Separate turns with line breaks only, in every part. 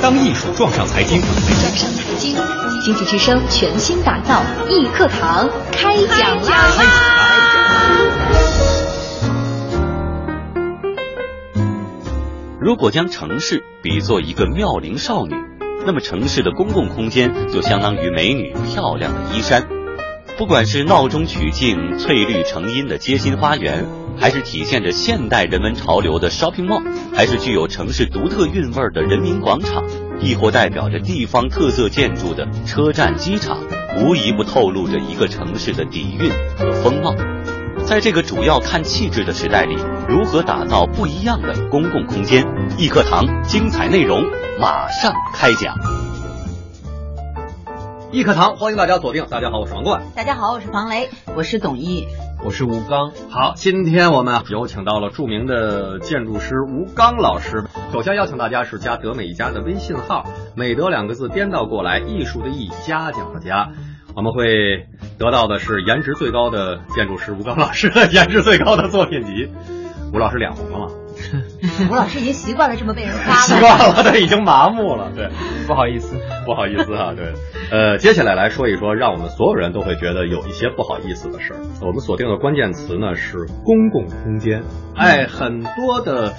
当艺术撞上财经，
撞上财经，经济之声全新打造易课堂开讲啦！
如果将城市比作一个妙龄少女，那么城市的公共空间就相当于美女漂亮的衣衫。不管是闹中取静、翠绿成荫的街心花园，还是体现着现代人文潮流的 shopping mall，还是具有城市独特韵味的人民广场，亦或代表着地方特色建筑的车站、机场，无一不透露着一个城市的底蕴和风貌。在这个主要看气质的时代里，如何打造不一样的公共空间？易课堂精彩内容马上开讲。
易课堂，欢迎大家锁定。大家好，我是王冠。
大家好，我是庞雷，
我是董毅，
我是吴刚。
好，今天我们有请到了著名的建筑师吴刚老师。首先邀请大家是加德美一家的微信号，美德两个字颠倒过来，艺术的艺，嘉奖的嘉。我们会得到的是颜值最高的建筑师吴刚老师颜值最高的作品集。吴老师脸红了吗？
吴老师已经习惯了这么被人夸了，
习惯了，对，已经麻木了，对，
不好意思，
不好意思啊，对，呃，接下来来说一说，让我们所有人都会觉得有一些不好意思的事儿。我们锁定的关键词呢是公共空间。哎，很多的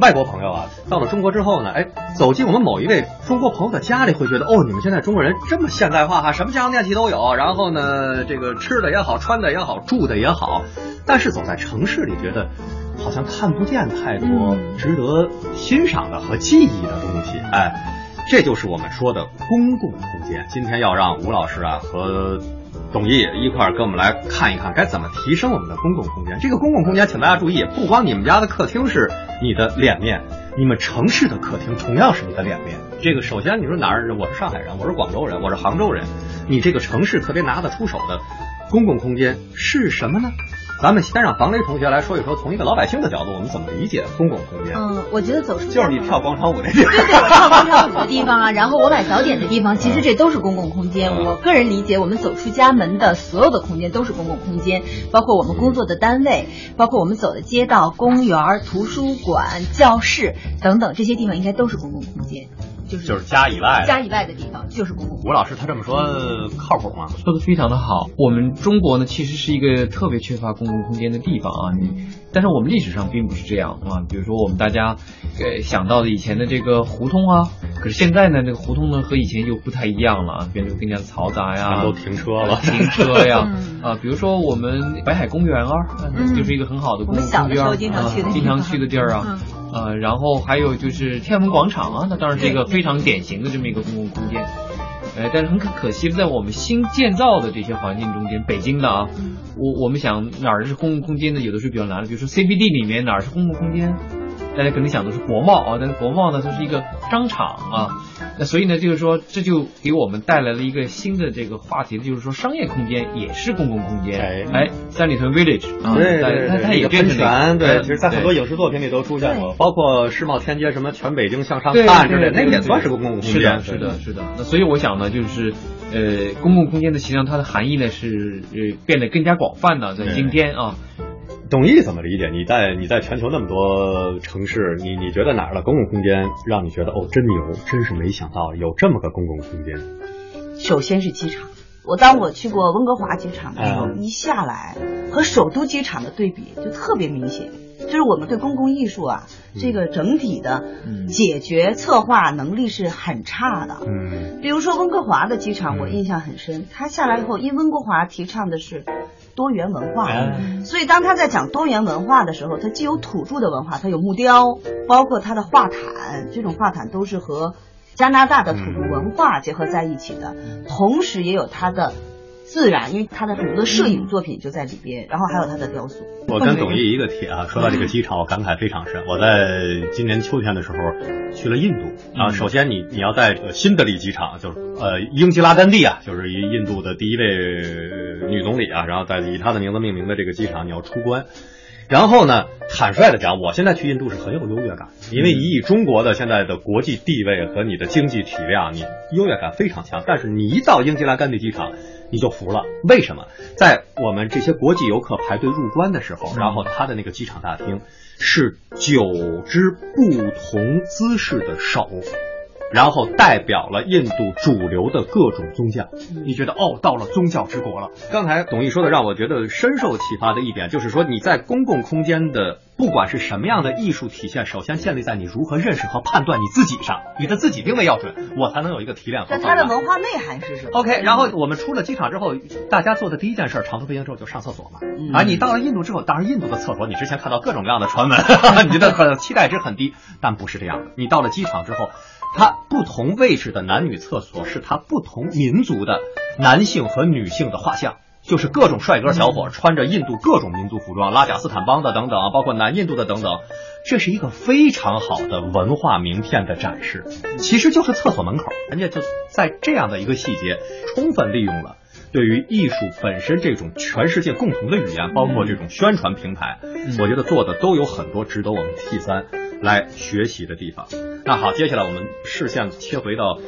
外国朋友啊，到了中国之后呢，哎，走进我们某一位中国朋友的家里，会觉得哦，你们现在中国人这么现代化哈，什么家用电器都有，然后呢，这个吃的也好，穿的也好，住的也好，但是走在城市里，觉得。好像看不见太多值得欣赏的和记忆的东西，哎，这就是我们说的公共空间。今天要让吴老师啊和董毅一块儿跟我们来看一看，该怎么提升我们的公共空间。这个公共空间，请大家注意，不光你们家的客厅是你的脸面，你们城市的客厅同样是你的脸面。这个首先你说哪儿人？我是上海人，我是广州人，我是杭州人，你这个城市特别拿得出手的公共空间是什么呢？咱们先让房雷同学来说一说，从一个老百姓的角度，我们怎么理解公共空间？
嗯，我觉得走出
就是你跳广场舞那地方，
对对，我跳广场舞的地方啊，然后我买早点的地方，其实这都是公共空间。我个人理解，我们走出家门的所有的空间都是公共空间，包括我们工作的单位，包括我们走的街道、公园、图书馆、教室等等这些地方，应该都是公共空间。就是
就是家以外，
家以外的地方就是公共。
吴老师他这么说靠谱吗？
说的非常的好。我们中国呢，其实是一个特别缺乏公共空间的地方啊。你，但是我们历史上并不是这样啊。比如说我们大家，呃，想到的以前的这个胡同啊，可是现在呢，这个胡同呢和以前就不太一样了啊，变得更加嘈杂呀，
都停车了，
停车呀 啊。比如说我们北海公园啊，就是一个很好的公共空间啊，经常去的地儿啊。呃，然后还有就是天安门广场啊，那当然是一个非常典型的这么一个公共空间，呃，但是很可可惜，在我们新建造的这些环境中间，北京的啊，我我们想哪儿是公共空间呢？有的时候比较难的，比如说 CBD 里面哪儿是公共空间？大家可能想的是国贸啊，但是国贸呢，它是一个商场啊，那所以呢，就是说这就给我们带来了一个新的这个话题，就是说商业空间也是公共空间。哎，三里屯 Village 啊，
对，
它它也变
成对，其实，在很多影视作品里都出现过，包括世贸天阶什么全北京向上看之类，那也算是个公共空间。
是的，是的，是的。那所以我想呢，就是呃，公共空间的实际上它的含义呢是呃变得更加广泛的，在今天啊。
董毅怎么理解？你在你在全球那么多城市，你你觉得哪儿的公共空间让你觉得哦真牛，真是没想到有这么个公共空间？
首先是机场，我当我去过温哥华机场的时候，一下来和首都机场的对比就特别明显，就是我们对公共艺术啊这个整体的解决策划能力是很差的。嗯，比如说温哥华的机场，我印象很深，他下来以后，因温哥华提倡的是。多元文化，所以当他在讲多元文化的时候，他既有土著的文化，他有木雕，包括他的画毯，这种画毯都是和加拿大的土著文化结合在一起的，同时也有他的。自然，因为他的很多的摄影作品就在里边，然后还有他的雕塑。
我跟董毅一个帖啊，说到这个机场，我感慨非常深。我在今年秋天的时候去了印度啊，首先你你要在这个新德里机场，就是呃英吉拉甘地啊，就是一印度的第一位女总理啊，然后在以她的名字命名的这个机场，你要出关。然后呢，坦率的讲，我现在去印度是很有优越感，因为以中国的现在的国际地位和你的经济体量，你优越感非常强。但是你一到英吉拉甘地机场，你就服了。为什么？在我们这些国际游客排队入关的时候，然后他的那个机场大厅是九只不同姿势的手。然后代表了印度主流的各种宗教，你觉得哦，到了宗教之国了。刚才董毅说的让我觉得深受启发的一点，就是说你在公共空间的不管是什么样的艺术体现，首先建立在你如何认识和判断你自己上，你的自己定位要准，我才能有一个提炼和
判断。它的文化内涵是什么
？OK，然后我们出了机场之后，大家做的第一件事，长途飞行之后就上厕所嘛。啊，你到了印度之后，当然印度的厕所，你之前看到各种各样的传闻，你觉得很期待值很低，但不是这样的。你到了机场之后。它不同位置的男女厕所是它不同民族的男性和女性的画像，就是各种帅哥小伙穿着印度各种民族服装，拉贾斯坦邦的等等，包括南印度的等等，这是一个非常好的文化名片的展示。其实就是厕所门口，人家就在这样的一个细节，充分利用了对于艺术本身这种全世界共同的语言，包括这种宣传平台，我觉得做的都有很多值得我们 T 三。来学习的地方。那好，接下来我们视线切回到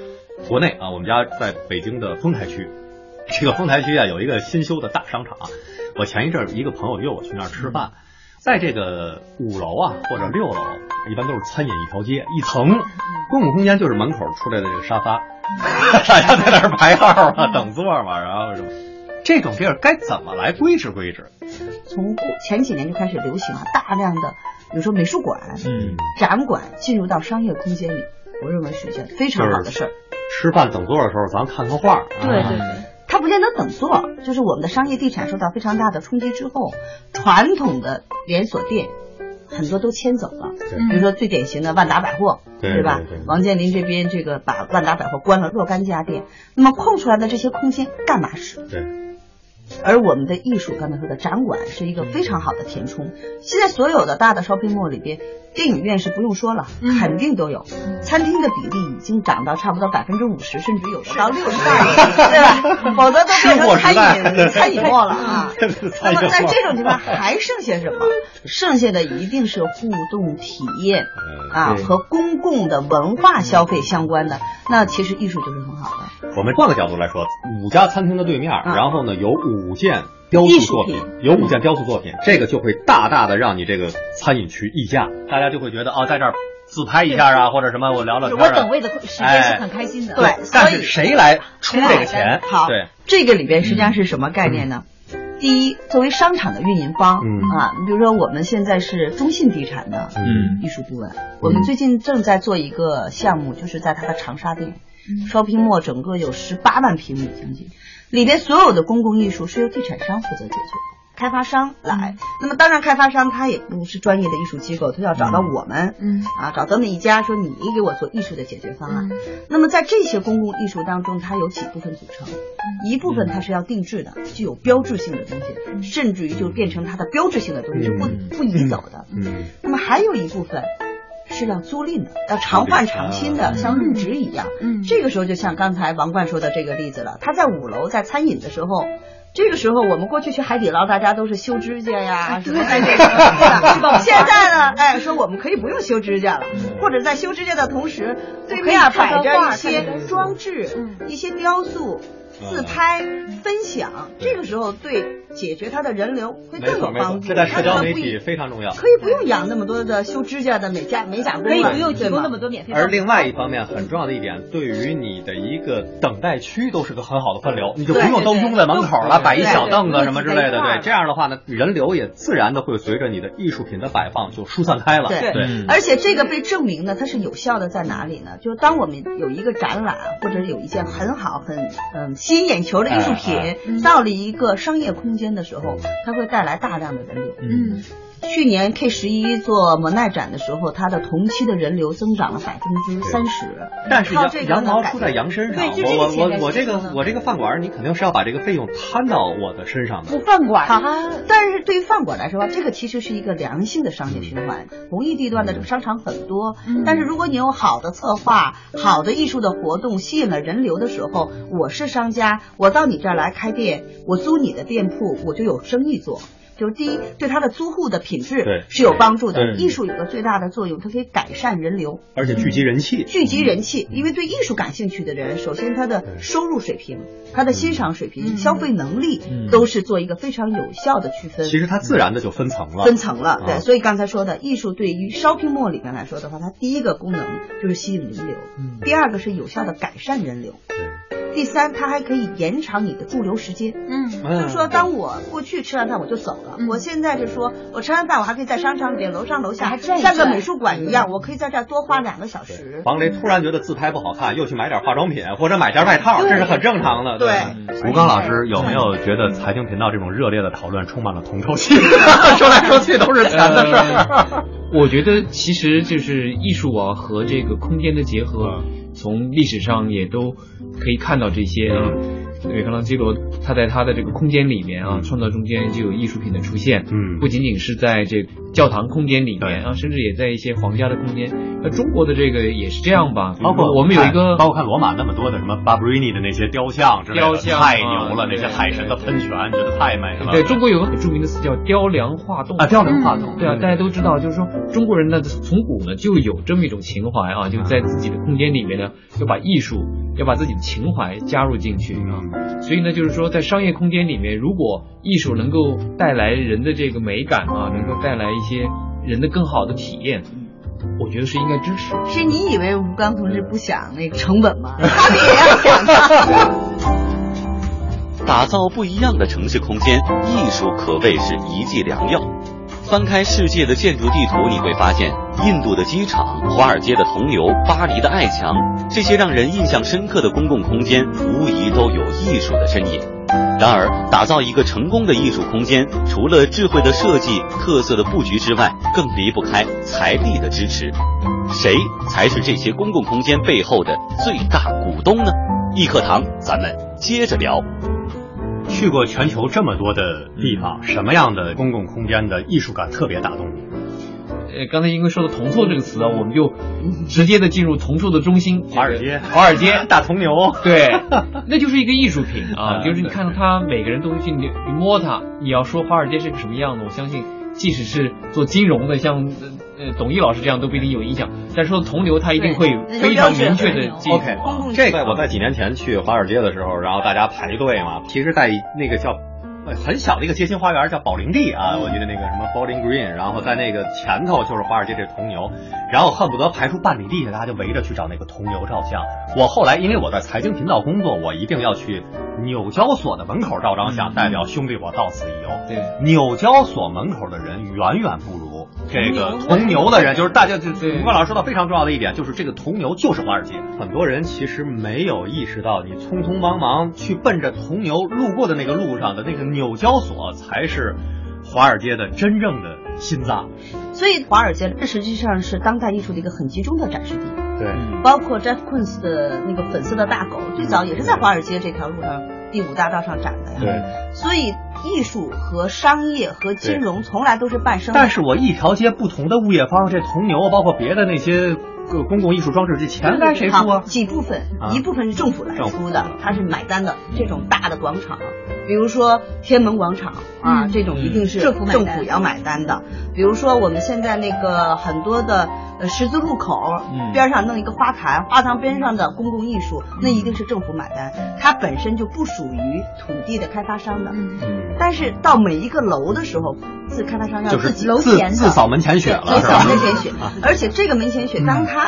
国内啊，我们家在北京的丰台区。这个丰台区啊，有一个新修的大商场。我前一阵一个朋友约我去那儿吃饭，在这个五楼啊或者六楼，一般都是餐饮一条街一层，公共空间就是门口出来的这个沙发，大家在那儿排号啊等座嘛，然后什么。这种地儿该怎么来规制规制？
从前几年就开始流行了大量的。比如说美术馆、嗯，展馆进入到商业空间里，我认为是一件非常好的事儿。
吃饭等座的时候，咱看看画。
对对对，它不见得等座，就是我们的商业地产受到非常大的冲击之后，传统的连锁店很多都迁走了。比如说最典型的万达百货，
对
吧？王健林这边这个把万达百货关了若干家店，那么空出来的这些空间干嘛使？
对。
而我们的艺术，刚才说的展馆是一个非常好的填充。现在所有的大的 shopping mall 里边，电影院是不用说了，肯定都有。餐厅的比例已经涨到差不多百分之五十，甚至有的到六十对吧？否则都变成餐饮餐饮 mall 了啊。那么在这种情况还剩下什么？剩下的一定是互动体验啊和公共的文化消费相关的。那其实艺术就是很好的。
我们换个角度来说，五家餐厅的对面，然后呢有五件雕塑作品，有五件雕塑作品，这个就会大大的让你这个餐饮区溢价，大家就会觉得哦，在这儿自拍一下啊，或者什么我聊聊天。
我等位的时间是很开心的。
对，
但是谁来出这个钱？
好，
对，
这个里边实际上是什么概念呢？第一，作为商场的运营方啊，你比如说我们现在是中信地产的艺术顾问，我们最近正在做一个项目，就是在它的长沙店。shopping mall 整个有十八万平米将近，里边所有的公共艺术是由地产商负责解决，开发商来。那么当然，开发商他也不是专业的艺术机构，他要找到我们，嗯。啊，找到那一家说你给我做艺术的解决方案。那么在这些公共艺术当中，它有几部分组成，一部分它是要定制的，具有标志性的东西，甚至于就变成它的标志性的东西，是不不移走的。嗯，那么还有一部分。是要租赁的，要常换常新的，像入职一样。嗯，这个时候就像刚才王冠说的这个例子了。他在五楼在餐饮的时候，这个时候我们过去去海底捞，大家都是修指甲呀，什么在这个。现在呢，哎，说我们可以不用修指甲了，或者在修指甲的同时，对面摆着一些装置，一些雕塑。自拍分享，这个时候对解决它的人流会更有帮助。
这在社交媒体非常重要。
可以不用养那么多的修指甲的美甲美甲工，
可以不用提供那么多免费。
而另外一方面，很重要的一点，对于你的一个等待区都是个很好的分流，你就不用都拥在门口了，摆一小凳子什么之类的。对，这样的话呢，人流也自然的会随着你的艺术品的摆放就疏散开了。
对
对。
而且这个被证明呢，它是有效的在哪里呢？就是当我们有一个展览或者有一件很好很嗯吸引眼球的艺术。品到了一个商业空间的时候，它会带来大量的人流。嗯。去年 K 十一做莫奈展的时候，它的同期的人流增长了百分之三十。
但是羊羊毛出在羊身上，我我我我这个我这个饭馆，你肯定是要把这个费用摊到我的身上的。
不饭馆，但是对于饭馆来说，这个其实是一个良性的商业循环。同一地段的这个商场很多，但是如果你有好的策划、好的艺术的活动，吸引了人流的时候，我是商家，我到你这儿来开店，我租你的店铺，我就有生意做。就是第一，对他的租户的品质是有帮助的。艺术有个最大的作用，它可以改善人流，
而且聚集人气。
聚集人气，因为对艺术感兴趣的人，首先他的收入水平、他的欣赏水平、消费能力都是做一个非常有效的区分。
其实它自然的就分层了，
分层了。对，所以刚才说的艺术对于 shopping mall 里面来说的话，它第一个功能就是吸引人流，第二个是有效的改善人流。第三，它还可以延长你的驻留时间。嗯，就是说，当我过去吃完饭我就走了，我现在就说我吃完饭我还可以在商场里面楼上楼下像个美术馆一样，我可以在这儿多花两个小时。
王雷突然觉得自拍不好看，又去买点化妆品或者买件外套，这是很正常的。
对，
吴刚老师有没有觉得财经频道这种热烈的讨论充满了铜臭气？说来说去都是钱的事儿。
我觉得其实就是艺术啊和这个空间的结合，从历史上也都。可以看到这些啊，米开朗基罗他在他的这个空间里面啊，创造中间就有艺术品的出现，嗯，不仅仅是在这教堂空间里面啊，甚至也在一些皇家的空间。那中国的这个也是这样吧？
包括
我们有一个，
包括看罗马那么多的什么巴布瑞尼的那些雕像之类的，太牛了！那些海神的喷泉，觉得太美了。
对中国有个很著名的词叫雕梁画栋
啊，雕梁画栋。
对啊，大家都知道，就是说中国人呢，从古呢就有这么一种情怀啊，就在自己的空间里面呢，要把艺术。要把自己的情怀加入进去啊，所以呢，就是说，在商业空间里面，如果艺术能够带来人的这个美感啊，能够带来一些人的更好的体验，我觉得是应该支持。
其实你以为吴刚同志不想那个成本吗？他们也要想的。
打造不一样的城市空间，艺术可谓是一剂良药。翻开世界的建筑地图，你会发现，印度的机场、华尔街的铜牛、巴黎的爱墙，这些让人印象深刻的公共空间，无疑都有艺术的身影。然而，打造一个成功的艺术空间，除了智慧的设计、特色的布局之外，更离不开财力的支持。谁才是这些公共空间背后的最大股东呢？易课堂，咱们接着聊。
去过全球这么多的地方，什么样的公共空间的艺术感特别打动你？
呃，刚才因为说的“铜臭”这个词啊，我们就直接的进入铜臭的中心——
华尔街。
华尔街
大铜牛，
对，那就是一个艺术品啊！就是你看到它，每个人都会去去摸它。你要说华尔街是个什么样的，我相信，即使是做金融的，像。呃，董毅老师这样都不一定有影响，但说铜牛，他一定会非常明确的。
OK，这个我在几年前去华尔街的时候，然后大家排队嘛，其实，在那个叫。很小的一个街心花园叫宝林地啊，我记得那个什么 Bowling Green，然后在那个前头就是华尔街这铜牛，然后恨不得排出半里地下，大家就围着去找那个铜牛照相。我后来因为我在财经频道工作，我一定要去纽交所的门口照张相，代表兄弟我到此一游。
对，
纽交所门口的人远远不如这个铜牛的人，就是大家就吴冠老师说到非常重要的一点，就是这个铜牛就是华尔街。很多人其实没有意识到，你匆匆忙忙去奔着铜牛路过的那个路上的那个。纽交所才是华尔街的真正的心脏，
所以华尔街这实际上是当代艺术的一个很集中的展示地。
对，
包括 Jeff Koons 的那个粉色的大狗，最早也是在华尔街这条路上第五大道上展的呀。
对，
所以艺术和商业和金融从来都是半生。
但是我一条街不同的物业方，这铜牛包括别的那些。个公共艺术装置，这钱该谁出啊？
几部分，一部分是政府来出的，它是买单的。这种大的广场，比如说天安门广场啊，这种一定是政府政府要买单的。比如说我们现在那个很多的。呃，十字路口边上弄一个花坛，花坛边上的公共艺术，那一定是政府买单，它本身就不属于土地的开发商的。嗯，但是到每一个楼的时候，自开发商要自己楼前
自扫门前雪了，
自扫门前雪。而且这个门前雪，当它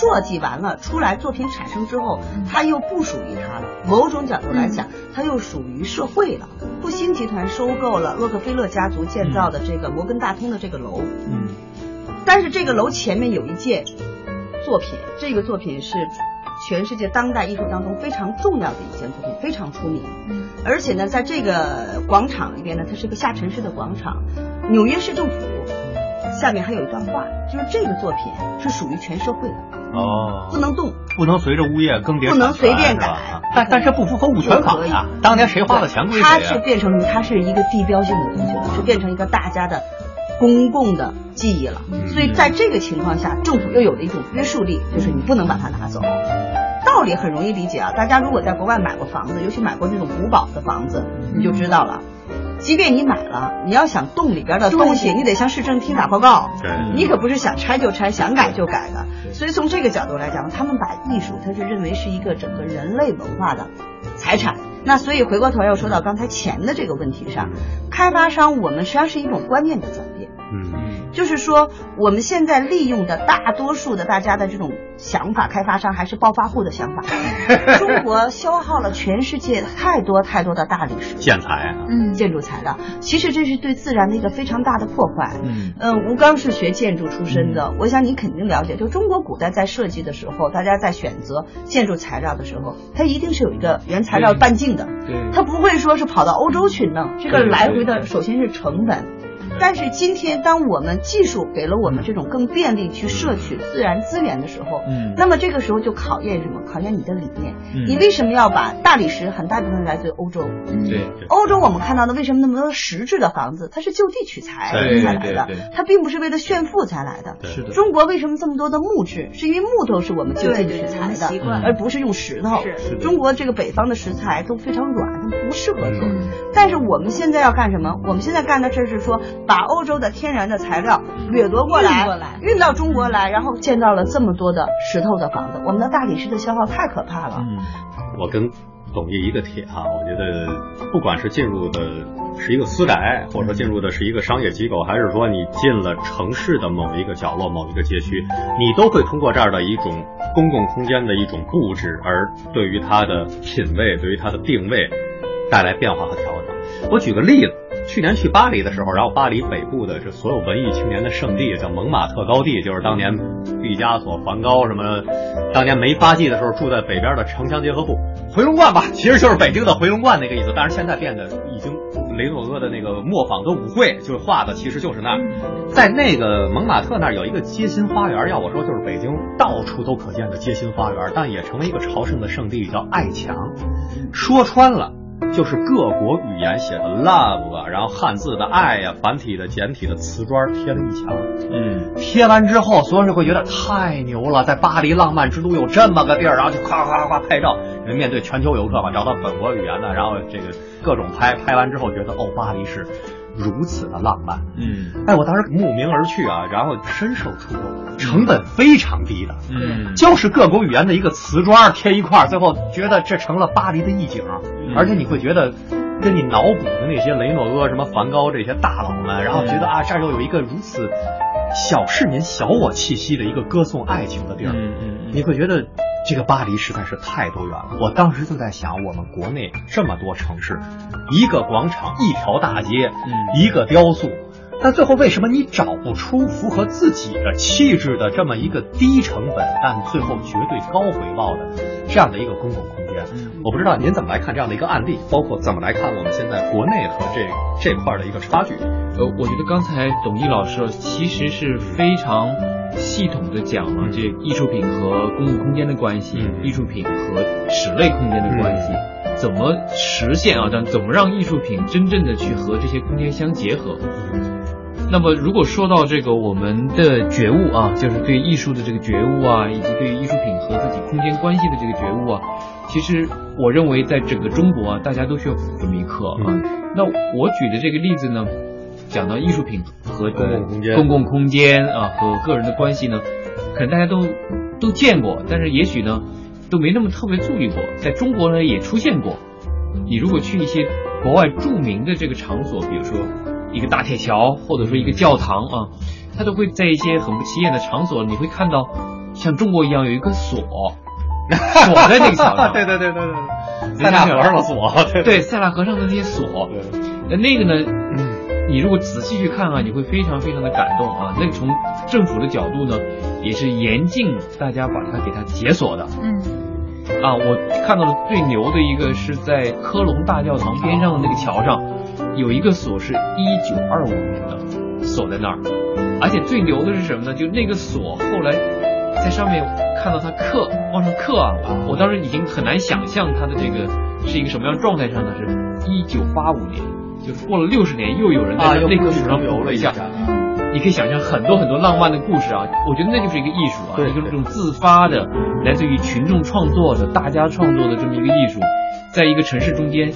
设计完了出来，作品产生之后，它又不属于他了。某种角度来讲，它又属于社会了。复兴集团收购了洛克菲勒家族建造的这个摩根大通的这个楼。嗯。但是这个楼前面有一件作品，这个作品是全世界当代艺术当中非常重要的一件作品，非常出名。而且呢，在这个广场里边呢，它是个下沉式的广场。纽约市政府下面还有一段话，就是这个作品是属于全社会的哦，不能动，
不能随着物业更迭，
不能随便改。
但但是不符合物权法呀。当年谁花了钱归谁
它是变成它是一个地标性的东西了，是变成一个大家的。公共的记忆了，所以在这个情况下，政府又有了一种约束力，就是你不能把它拿走。道理很容易理解啊，大家如果在国外买过房子，尤其买过那种古堡的房子，你就知道了。即便你买了，你要想动里边的东西，你得向市政厅打报告。
对，
你可不是想拆就拆，想改就改的。所以从这个角度来讲，他们把艺术，他是认为是一个整个人类文化的财产。那所以回过头又说到刚才钱的这个问题上，开发商我们实际上是一种观念的转变。
嗯，
就是说我们现在利用的大多数的大家的这种想法，开发商还是暴发户的想法。中国消耗了全世界太多太多的大理石
建材，
嗯，建筑材料，其实这是对自然的一个非常大的破坏。嗯，嗯，吴刚是学建筑出身的，我想你肯定了解，就中国古代在设计的时候，大家在选择建筑材料的时候，它一定是有一个原材料半径的，
对，
它不会说是跑到欧洲去弄，这个来回的首先是成本。但是今天，当我们技术给了我们这种更便利去摄取自然资源的时候，嗯，那么这个时候就考验什么？考验你的理念。嗯，你为什么要把大理石很大部分来自于欧洲？
对，
欧洲我们看到的为什么那么多石质的房子？它是就地取材才来的，它并不是为了炫富才来的。
是的。
中国为什么这么多的木质？是因为木头是我们就地取材的，而不是用石头。
是。
中国这个北方的石材都非常软，它不适合做。但是我们现在要干什么？我们现在干的事是说，把欧洲的天然的材料掠夺过来，运到中国来，然后建造了这么多的石头的房子。我们的大理石的消耗太可怕了。
嗯，我跟董毅一个铁哈，我觉得不管是进入的是一个私宅，或者说进入的是一个商业机构，还是说你进了城市的某一个角落、某一个街区，你都会通过这儿的一种公共空间的一种布置，而对于它的品味、对于它的定位带来变化和调整。我举个例子。去年去巴黎的时候，然后巴黎北部的这所有文艺青年的圣地叫蒙马特高地，就是当年毕加索、梵高什么，当年没发迹的时候住在北边的城乡结合部，回龙观吧，其实就是北京的回龙观那个意思。但是现在变得已经雷诺阿的那个磨坊跟舞会，就是画的其实就是那，在那个蒙马特那儿有一个街心花园，要我说就是北京到处都可见的街心花园，但也成为一个朝圣的圣地，叫爱墙。说穿了。就是各国语言写的 love，啊然后汉字的爱呀，繁体的、简体的瓷砖贴了一墙。嗯，贴完之后，所有人会觉得太牛了，在巴黎浪漫之都有这么个地儿，然后就夸夸夸拍照。因为面对全球游客嘛，找到本国语言的，然后这个各种拍拍完之后，觉得哦，巴黎是。如此的浪漫，嗯，哎，我当时慕名而去啊，然后深受触动，成本非常低的，嗯，就是各国语言的一个瓷砖贴一块，最后觉得这成了巴黎的意境，而且你会觉得，跟你脑补的那些雷诺阿、什么梵高这些大佬们，然后觉得啊，这儿又有一个如此小市民、小我气息的一个歌颂爱情的地儿，嗯嗯，你会觉得。这个巴黎实在是太多元了，我当时就在想，我们国内这么多城市，一个广场，一条大街，嗯。一个雕塑，但最后为什么你找不出符合自己的气质的这么一个低成本，但最后绝对高回报的这样的一个公共空间？我不知道您怎么来看这样的一个案例，包括怎么来看我们现在国内和这这块的一个差距？
呃，我觉得刚才董毅老师其实是非常。系统的讲了这艺术品和公共空间的关系，艺术品和室内空间的关系，怎么实现啊？怎怎么让艺术品真正的去和这些空间相结合？那么如果说到这个我们的觉悟啊，就是对艺术的这个觉悟啊，以及对艺术品和自己空间关系的这个觉悟啊，其实我认为在整个中国啊，大家都需要这么一课啊。那我举的这个例子呢？讲到艺术品和
公共空间，
公共空间啊和个人的关系呢，可能大家都都见过，但是也许呢都没那么特别注意过。在中国呢也出现过。你如果去一些国外著名的这个场所，比如说一个大铁桥，或者说一个教堂啊，它都会在一些很不起眼的场所，你会看到像中国一样有一个锁，锁在那个桥上。
对对对对对，塞纳河上的锁。
对，塞纳河上的那些锁。那那个呢？你如果仔细去看啊，你会非常非常的感动啊。那个从政府的角度呢，也是严禁大家把它给它解锁的。嗯。啊，我看到的最牛的一个是在科隆大教堂边上的那个桥上，有一个锁是一九二五年的，锁在那儿。而且最牛的是什么呢？就那个锁后来在上面看到它刻往上刻啊，我当时已经很难想象它的这个是一个什么样状态上的，是一九八五年。就是过了六十年，又有人在那棵树上留了一下。你可以想象很多很多浪漫的故事啊！我觉得那就是一个艺术啊，就是这种自发的，来自于群众创作的、大家创作的这么一个艺术，在一个城市中间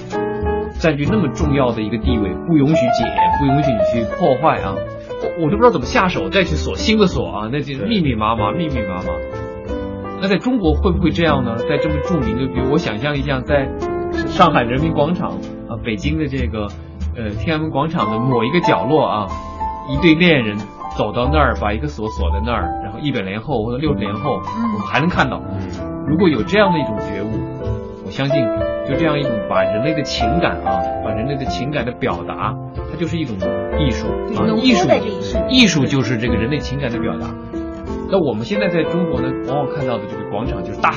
占据那么重要的一个地位，不允许解，不允许你去破坏啊，我我都不知道怎么下手再去锁新的锁啊，那就密密麻麻，密密麻麻。那在中国会不会这样呢？在这么著名的，比如我想象一下，在上海人民广场啊，北京的这个呃天安门广场的某一个角落啊，一对恋人走到那儿，把一个锁锁在那儿，然后一百年后或者六十年后，我们还能看到。如果有这样的一种觉悟，我相信，就这样一种把人类的情感啊，把人类的情感的表达，它就是一种艺术啊，艺术，艺术就是这个人类情感的表达。那我们现在在中国呢，往往看到的这个广场就是大，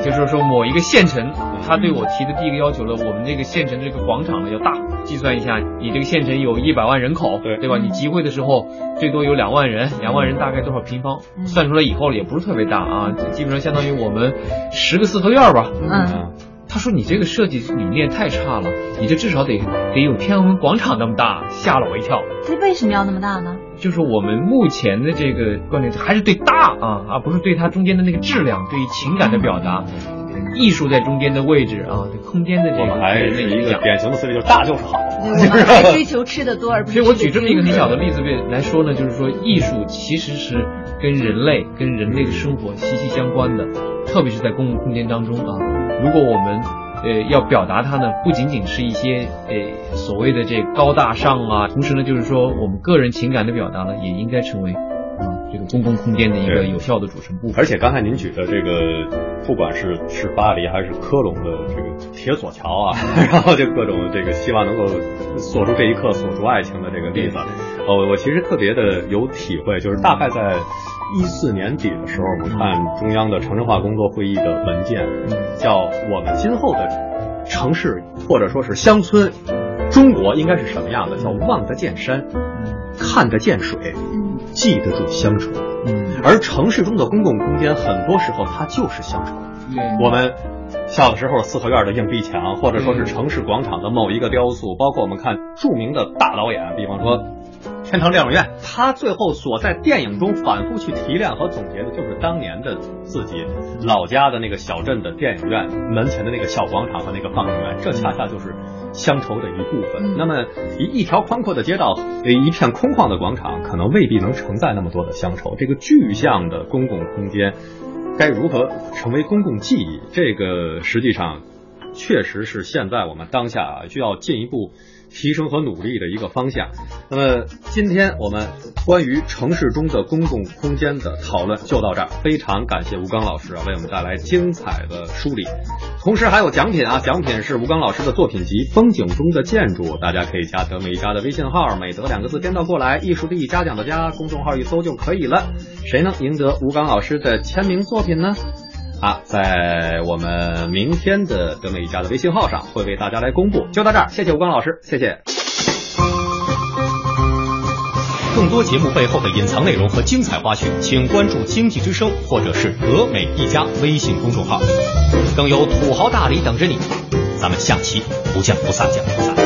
就是说某一个县城，他对我提的第一个要求了，我们这个县城这个广场呢要大。计算一下，你这个县城有一百万人口，对对吧？你集会的时候最多有两万人，两万人大概多少平方？算出来以后也不是特别大啊，基本上相当于我们十个四合院吧。嗯。他说你这个设计理念太差了，你这至少得得有天安门广场那么大，吓了我一跳。
这为什么要那么大呢？
就是我们目前的这个观点还是对大啊，而不是对它中间的那个质量，对于情感的表达，艺术在中间的位置啊，对空间的这个。
还是一个典型的思维，就是大就是好。
我们还 追求吃的多，而不是。
所以我举这么一个很小的例子来说呢，就是说艺术其实是跟人类、跟人类的生活息息相关的，特别是在公共空间当中啊。如果我们呃要表达它呢，不仅仅是一些呃所谓的这高大上啊，同时呢，就是说我们个人情感的表达呢，也应该成为啊这个公共空间的一个有效的组成部分。
而且刚才您举的这个，不管是是巴黎还是科隆的这个铁索桥啊，然后就各种这个希望能够锁住这一刻、锁住爱情的这个例子，哦，我其实特别的有体会，就是大概在。一四年底的时候，我们看中央的城镇化工作会议的文件，叫我们今后的城市或者说是乡村，中国应该是什么样的？叫望得见山，看得见水，记得住乡愁。而城市中的公共空间，很多时候它就是乡愁。我们小的时候四合院的硬币墙，或者说是城市广场的某一个雕塑，包括我们看著名的大导演，比方说。天堂电影院，他最后所在电影中反复去提炼和总结的，就是当年的自己老家的那个小镇的电影院门前的那个小广场和那个放映员，这恰恰就是乡愁的一部分。那么一一条宽阔的街道，一片空旷的广场，可能未必能承载那么多的乡愁。这个具象的公共空间，该如何成为公共记忆？这个实际上，确实是现在我们当下需要进一步。提升和努力的一个方向。那么，今天我们关于城市中的公共空间的讨论就到这儿。非常感谢吴刚老师啊，为我们带来精彩的梳理。同时还有奖品啊，奖品是吴刚老师的作品集《风景中的建筑》，大家可以加德美一家的微信号，美德两个字编到过来，艺术的艺，嘉奖的嘉，公众号一搜就可以了。谁能赢得吴刚老师的签名作品呢？啊，在我们明天的德美一家的微信号上会为大家来公布。就到这儿，谢谢吴刚老师，谢谢。
更多节目背后的隐藏内容和精彩花絮，请关注经济之声或者是德美一家微信公众号，更有土豪大礼等着你。咱们下期不见不散，见不散。